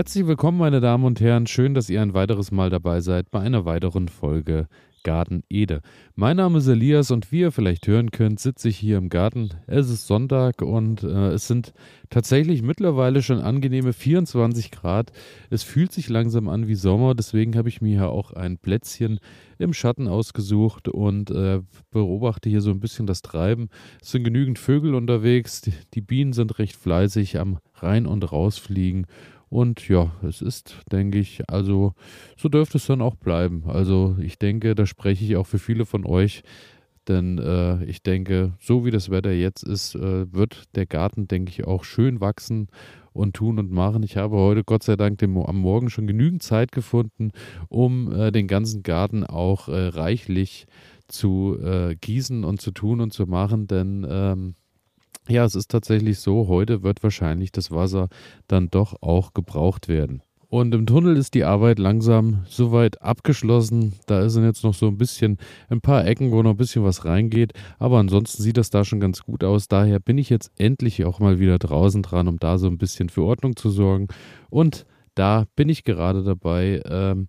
Herzlich willkommen, meine Damen und Herren. Schön, dass ihr ein weiteres Mal dabei seid bei einer weiteren Folge Garten Ede. Mein Name ist Elias und wie ihr vielleicht hören könnt, sitze ich hier im Garten. Es ist Sonntag und äh, es sind tatsächlich mittlerweile schon angenehme 24 Grad. Es fühlt sich langsam an wie Sommer, deswegen habe ich mir hier auch ein Plätzchen im Schatten ausgesucht und äh, beobachte hier so ein bisschen das Treiben. Es sind genügend Vögel unterwegs, die, die Bienen sind recht fleißig am Rein- und Rausfliegen und ja, es ist, denke ich, also so dürfte es dann auch bleiben. Also ich denke, da spreche ich auch für viele von euch. Denn äh, ich denke, so wie das Wetter jetzt ist, äh, wird der Garten, denke ich, auch schön wachsen und tun und machen. Ich habe heute Gott sei Dank dem, am Morgen schon genügend Zeit gefunden, um äh, den ganzen Garten auch äh, reichlich zu äh, gießen und zu tun und zu machen. Denn ähm, ja, es ist tatsächlich so, heute wird wahrscheinlich das Wasser dann doch auch gebraucht werden. Und im Tunnel ist die Arbeit langsam soweit abgeschlossen. Da sind jetzt noch so ein bisschen ein paar Ecken, wo noch ein bisschen was reingeht. Aber ansonsten sieht das da schon ganz gut aus. Daher bin ich jetzt endlich auch mal wieder draußen dran, um da so ein bisschen für Ordnung zu sorgen. Und da bin ich gerade dabei. Ähm,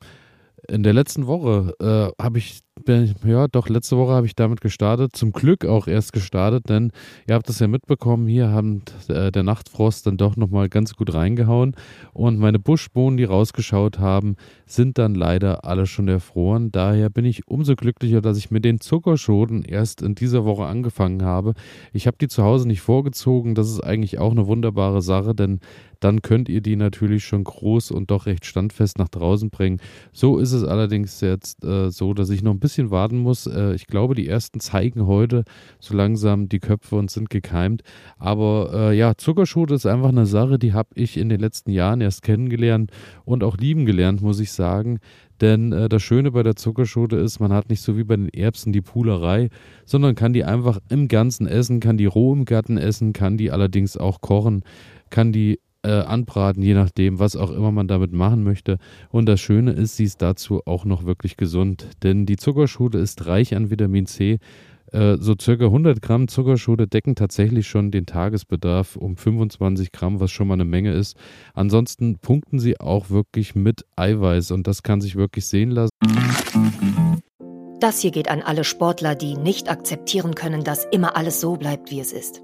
in der letzten Woche äh, habe ich ja, doch, letzte Woche habe ich damit gestartet. Zum Glück auch erst gestartet, denn ihr habt das ja mitbekommen, hier haben äh, der Nachtfrost dann doch nochmal ganz gut reingehauen. Und meine Buschbohnen, die rausgeschaut haben, sind dann leider alle schon erfroren. Daher bin ich umso glücklicher, dass ich mit den Zuckerschoten erst in dieser Woche angefangen habe. Ich habe die zu Hause nicht vorgezogen. Das ist eigentlich auch eine wunderbare Sache, denn dann könnt ihr die natürlich schon groß und doch recht standfest nach draußen bringen. So ist es allerdings jetzt äh, so, dass ich noch ein bisschen warten muss. Äh, ich glaube, die ersten zeigen heute so langsam die Köpfe und sind gekeimt. Aber äh, ja, Zuckerschote ist einfach eine Sache, die habe ich in den letzten Jahren erst kennengelernt und auch lieben gelernt, muss ich sagen. Denn äh, das Schöne bei der Zuckerschote ist, man hat nicht so wie bei den Erbsen die Pulerei, sondern kann die einfach im Ganzen essen, kann die roh im Garten essen, kann die allerdings auch kochen, kann die äh, anbraten, je nachdem, was auch immer man damit machen möchte. Und das Schöne ist, sie ist dazu auch noch wirklich gesund, denn die Zuckerschote ist reich an Vitamin C. Äh, so circa 100 Gramm Zuckerschote decken tatsächlich schon den Tagesbedarf um 25 Gramm, was schon mal eine Menge ist. Ansonsten punkten sie auch wirklich mit Eiweiß und das kann sich wirklich sehen lassen. Das hier geht an alle Sportler, die nicht akzeptieren können, dass immer alles so bleibt, wie es ist.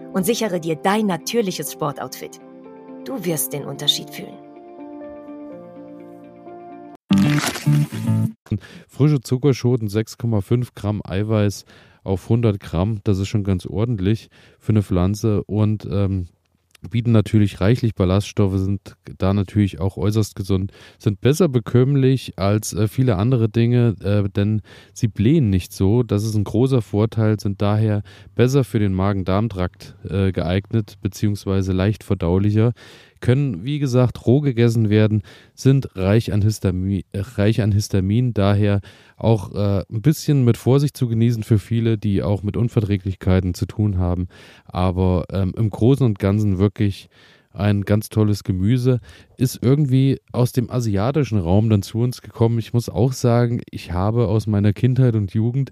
und sichere dir dein natürliches Sportoutfit. Du wirst den Unterschied fühlen. Frische Zuckerschoten, 6,5 Gramm Eiweiß auf 100 Gramm, das ist schon ganz ordentlich für eine Pflanze und ähm, bieten natürlich reichlich Ballaststoffe, sind da natürlich auch äußerst gesund, sind besser bekömmlich als äh, viele andere Dinge, äh, denn sie blähen nicht so. Das ist ein großer Vorteil, sind daher besser für den Magen-Darm-Trakt äh, geeignet, beziehungsweise leicht verdaulicher können, wie gesagt, roh gegessen werden, sind reich an Histamin, äh, reich an Histamin daher auch äh, ein bisschen mit Vorsicht zu genießen für viele, die auch mit Unverträglichkeiten zu tun haben. Aber ähm, im Großen und Ganzen wirklich ein ganz tolles Gemüse, ist irgendwie aus dem asiatischen Raum dann zu uns gekommen. Ich muss auch sagen, ich habe aus meiner Kindheit und Jugend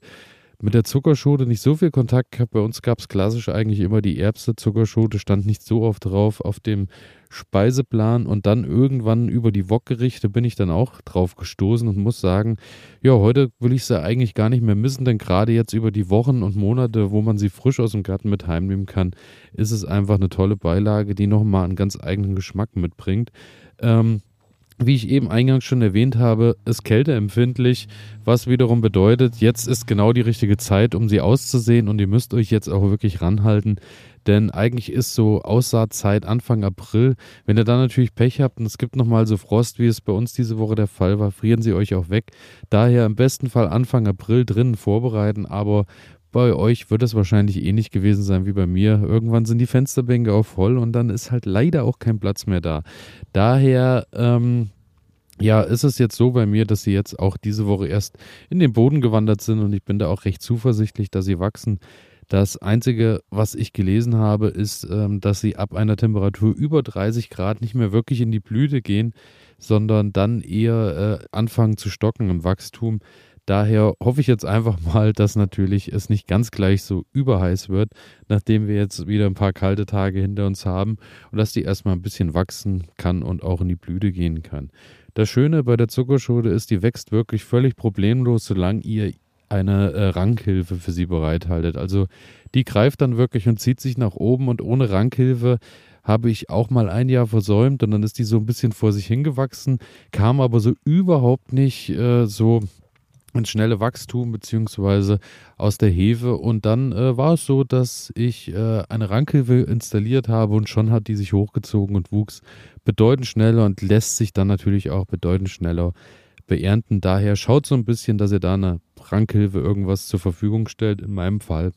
mit der Zuckerschote nicht so viel Kontakt gehabt. Bei uns gab es klassisch eigentlich immer die Erbse. Zuckerschote stand nicht so oft drauf auf dem Speiseplan. Und dann irgendwann über die Wokgerichte bin ich dann auch drauf gestoßen und muss sagen, ja, heute will ich sie eigentlich gar nicht mehr missen, denn gerade jetzt über die Wochen und Monate, wo man sie frisch aus dem Garten mit heimnehmen kann, ist es einfach eine tolle Beilage, die nochmal einen ganz eigenen Geschmack mitbringt. Ähm, wie ich eben eingangs schon erwähnt habe, ist kälteempfindlich, was wiederum bedeutet, jetzt ist genau die richtige Zeit, um sie auszusehen und ihr müsst euch jetzt auch wirklich ranhalten, denn eigentlich ist so Aussaatzeit Anfang April. Wenn ihr da natürlich Pech habt und es gibt nochmal so Frost, wie es bei uns diese Woche der Fall war, frieren sie euch auch weg. Daher im besten Fall Anfang April drinnen vorbereiten, aber bei euch wird es wahrscheinlich ähnlich gewesen sein wie bei mir. Irgendwann sind die Fensterbänke auch voll und dann ist halt leider auch kein Platz mehr da. Daher, ähm, ja, ist es jetzt so bei mir, dass sie jetzt auch diese Woche erst in den Boden gewandert sind und ich bin da auch recht zuversichtlich, dass sie wachsen. Das Einzige, was ich gelesen habe, ist, ähm, dass sie ab einer Temperatur über 30 Grad nicht mehr wirklich in die Blüte gehen, sondern dann eher äh, anfangen zu stocken im Wachstum. Daher hoffe ich jetzt einfach mal, dass natürlich es nicht ganz gleich so überheiß wird, nachdem wir jetzt wieder ein paar kalte Tage hinter uns haben und dass die erstmal ein bisschen wachsen kann und auch in die Blüte gehen kann. Das Schöne bei der Zuckerschote ist, die wächst wirklich völlig problemlos, solange ihr eine äh, Rankhilfe für sie bereithaltet. Also die greift dann wirklich und zieht sich nach oben und ohne Rankhilfe habe ich auch mal ein Jahr versäumt und dann ist die so ein bisschen vor sich hingewachsen, kam aber so überhaupt nicht äh, so ein schnelle Wachstum beziehungsweise aus der Hefe und dann äh, war es so, dass ich äh, eine Rankhilfe installiert habe und schon hat die sich hochgezogen und wuchs bedeutend schneller und lässt sich dann natürlich auch bedeutend schneller beernten. Daher schaut so ein bisschen, dass ihr da eine Rankhilfe irgendwas zur Verfügung stellt. In meinem Fall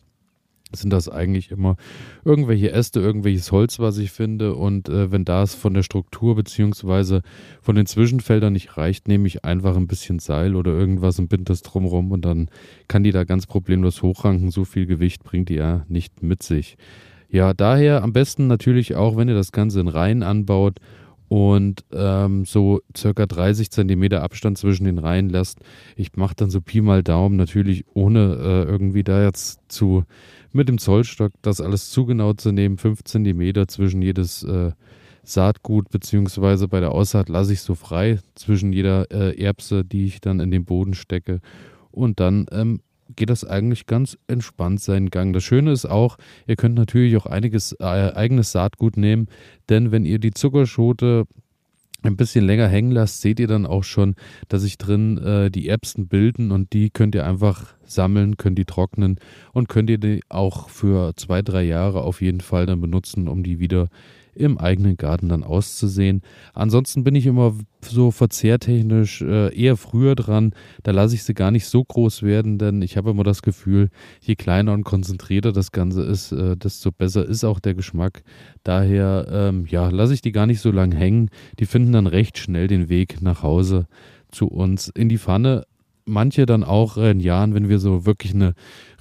sind das eigentlich immer irgendwelche Äste, irgendwelches Holz, was ich finde. Und äh, wenn das von der Struktur beziehungsweise von den Zwischenfeldern nicht reicht, nehme ich einfach ein bisschen Seil oder irgendwas und binde das drumrum und dann kann die da ganz problemlos hochranken. So viel Gewicht bringt die ja nicht mit sich. Ja, daher am besten natürlich auch, wenn ihr das Ganze in Reihen anbaut und ähm, so circa 30 Zentimeter Abstand zwischen den Reihen lässt. Ich mache dann so Pi mal Daumen, natürlich ohne äh, irgendwie da jetzt zu mit dem Zollstock das alles zu genau zu nehmen, 5 Zentimeter zwischen jedes äh, Saatgut, beziehungsweise bei der Aussaat lasse ich so frei zwischen jeder äh, Erbse, die ich dann in den Boden stecke. Und dann ähm, geht das eigentlich ganz entspannt seinen Gang. Das Schöne ist auch, ihr könnt natürlich auch einiges äh, eigenes Saatgut nehmen, denn wenn ihr die Zuckerschote ein bisschen länger hängen lasst, seht ihr dann auch schon, dass sich drin äh, die Erbsen bilden und die könnt ihr einfach sammeln, könnt die trocknen und könnt ihr die auch für zwei, drei Jahre auf jeden Fall dann benutzen, um die wieder im eigenen Garten dann auszusehen. Ansonsten bin ich immer so verzehrtechnisch äh, eher früher dran. Da lasse ich sie gar nicht so groß werden, denn ich habe immer das Gefühl, je kleiner und konzentrierter das Ganze ist, äh, desto besser ist auch der Geschmack. Daher, ähm, ja, lasse ich die gar nicht so lang hängen. Die finden dann recht schnell den Weg nach Hause zu uns in die Pfanne manche dann auch in Jahren, wenn wir so wirklich eine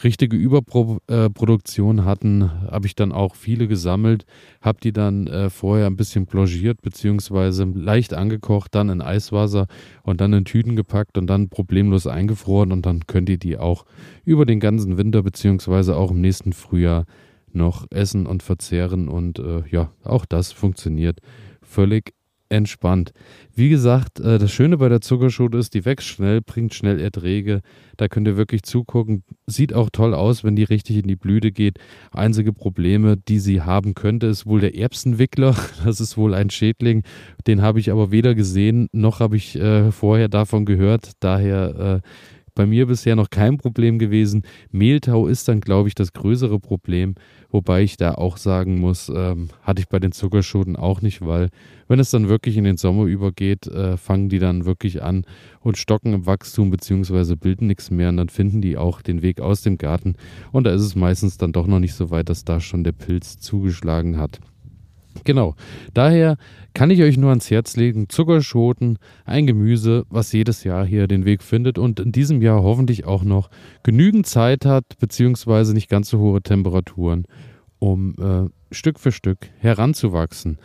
richtige Überproduktion äh, hatten, habe ich dann auch viele gesammelt, habe die dann äh, vorher ein bisschen blanchiert beziehungsweise leicht angekocht, dann in Eiswasser und dann in Tüten gepackt und dann problemlos eingefroren und dann könnt ihr die auch über den ganzen Winter beziehungsweise auch im nächsten Frühjahr noch essen und verzehren und äh, ja, auch das funktioniert völlig entspannt. Wie gesagt, äh, das Schöne bei der Zuckerschote ist, die wächst schnell, bringt schnell Erträge. Da könnt ihr wirklich zugucken. Sieht auch toll aus, wenn die richtig in die Blüte geht. Einzige Probleme, die sie haben könnte, ist wohl der Erbsenwickler. Das ist wohl ein Schädling. Den habe ich aber weder gesehen, noch habe ich äh, vorher davon gehört. Daher äh, bei mir bisher noch kein Problem gewesen. Mehltau ist dann, glaube ich, das größere Problem. Wobei ich da auch sagen muss, ähm, hatte ich bei den Zuckerschoten auch nicht, weil wenn es dann wirklich in den Sommer übergeht, äh, fangen die dann wirklich an und stocken im Wachstum beziehungsweise bilden nichts mehr und dann finden die auch den Weg aus dem Garten. Und da ist es meistens dann doch noch nicht so weit, dass da schon der Pilz zugeschlagen hat. Genau. Daher kann ich euch nur ans Herz legen, Zuckerschoten, ein Gemüse, was jedes Jahr hier den Weg findet und in diesem Jahr hoffentlich auch noch genügend Zeit hat, beziehungsweise nicht ganz so hohe Temperaturen, um äh, Stück für Stück heranzuwachsen.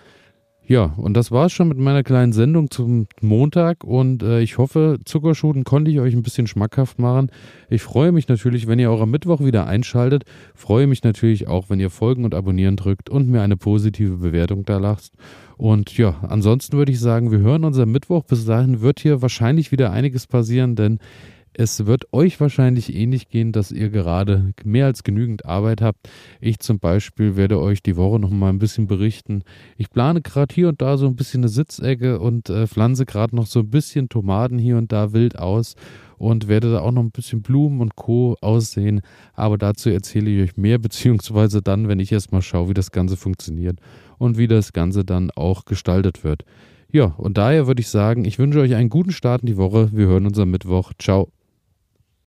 Ja, und das war es schon mit meiner kleinen Sendung zum Montag und äh, ich hoffe, Zuckerschoten konnte ich euch ein bisschen schmackhaft machen. Ich freue mich natürlich, wenn ihr auch am Mittwoch wieder einschaltet. Freue mich natürlich auch, wenn ihr Folgen und Abonnieren drückt und mir eine positive Bewertung da lasst. Und ja, ansonsten würde ich sagen, wir hören uns am Mittwoch. Bis dahin wird hier wahrscheinlich wieder einiges passieren, denn es wird euch wahrscheinlich ähnlich gehen, dass ihr gerade mehr als genügend Arbeit habt. Ich zum Beispiel werde euch die Woche noch mal ein bisschen berichten. Ich plane gerade hier und da so ein bisschen eine Sitzecke und äh, pflanze gerade noch so ein bisschen Tomaten hier und da wild aus und werde da auch noch ein bisschen Blumen und Co. aussehen. Aber dazu erzähle ich euch mehr, beziehungsweise dann, wenn ich erstmal schaue, wie das Ganze funktioniert und wie das Ganze dann auch gestaltet wird. Ja, und daher würde ich sagen, ich wünsche euch einen guten Start in die Woche. Wir hören uns am Mittwoch. Ciao.